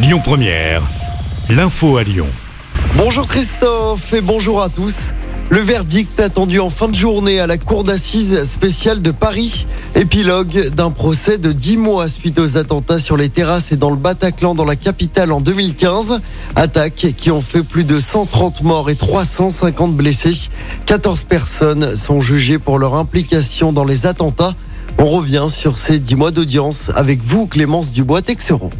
Lyon Première, l'info à Lyon. Bonjour Christophe et bonjour à tous. Le verdict attendu en fin de journée à la Cour d'assises spéciale de Paris. Épilogue d'un procès de 10 mois suite aux attentats sur les terrasses et dans le Bataclan dans la capitale en 2015. Attaques qui ont fait plus de 130 morts et 350 blessés. 14 personnes sont jugées pour leur implication dans les attentats. On revient sur ces 10 mois d'audience avec vous, Clémence Dubois-Texeron.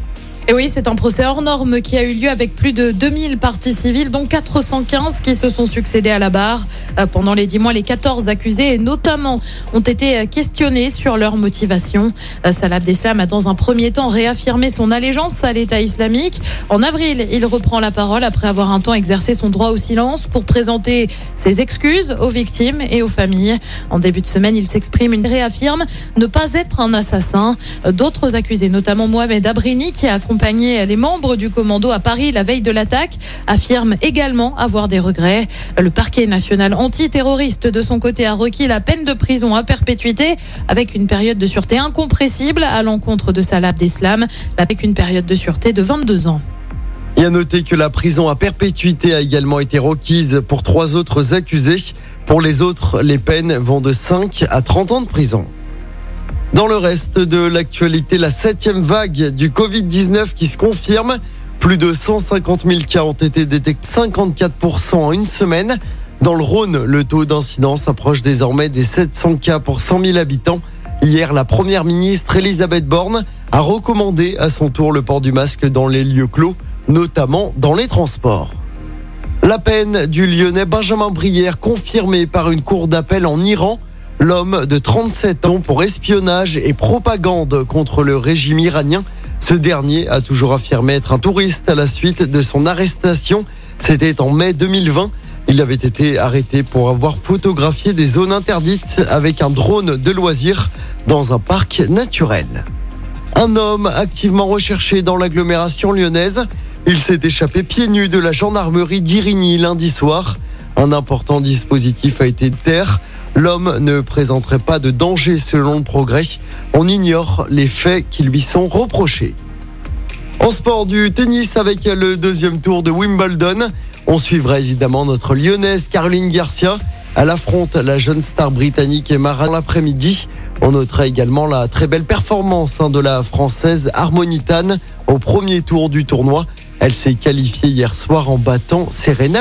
Et oui, c'est un procès hors norme qui a eu lieu avec plus de 2000 parties civiles, dont 415 qui se sont succédés à la barre. Euh, pendant les 10 mois, les 14 accusés, notamment, ont été questionnés sur leur motivation. Euh, Salah Abdeslam a dans un premier temps réaffirmé son allégeance à l'État islamique. En avril, il reprend la parole après avoir un temps exercé son droit au silence pour présenter ses excuses aux victimes et aux familles. En début de semaine, il s'exprime et réaffirme ne pas être un assassin. Euh, d'autres accusés, notamment Mohamed Abrini, qui a les membres du commando à Paris la veille de l'attaque, affirme également avoir des regrets. Le parquet national antiterroriste de son côté a requis la peine de prison à perpétuité avec une période de sûreté incompressible à l'encontre de Salah Abdeslam, avec une période de sûreté de 22 ans. Il a noté que la prison à perpétuité a également été requise pour trois autres accusés. Pour les autres, les peines vont de 5 à 30 ans de prison. Dans le reste de l'actualité, la septième vague du Covid-19 qui se confirme. Plus de 150 000 cas ont été détectés, 54% en une semaine. Dans le Rhône, le taux d'incidence approche désormais des 700 cas pour 100 000 habitants. Hier, la première ministre Elisabeth Borne a recommandé à son tour le port du masque dans les lieux clos, notamment dans les transports. La peine du Lyonnais Benjamin Brière confirmée par une cour d'appel en Iran. L'homme de 37 ans pour espionnage et propagande contre le régime iranien. Ce dernier a toujours affirmé être un touriste à la suite de son arrestation. C'était en mai 2020. Il avait été arrêté pour avoir photographié des zones interdites avec un drone de loisirs dans un parc naturel. Un homme activement recherché dans l'agglomération lyonnaise. Il s'est échappé pieds nus de la gendarmerie d'Irigny lundi soir. Un important dispositif a été terre. L'homme ne présenterait pas de danger selon le progrès. On ignore les faits qui lui sont reprochés. En sport du tennis avec le deuxième tour de Wimbledon, on suivra évidemment notre lyonnaise Caroline Garcia. Elle affronte la jeune star britannique Emma l'après-midi. On notera également la très belle performance hein, de la française Harmonitane au premier tour du tournoi. Elle s'est qualifiée hier soir en battant Serena.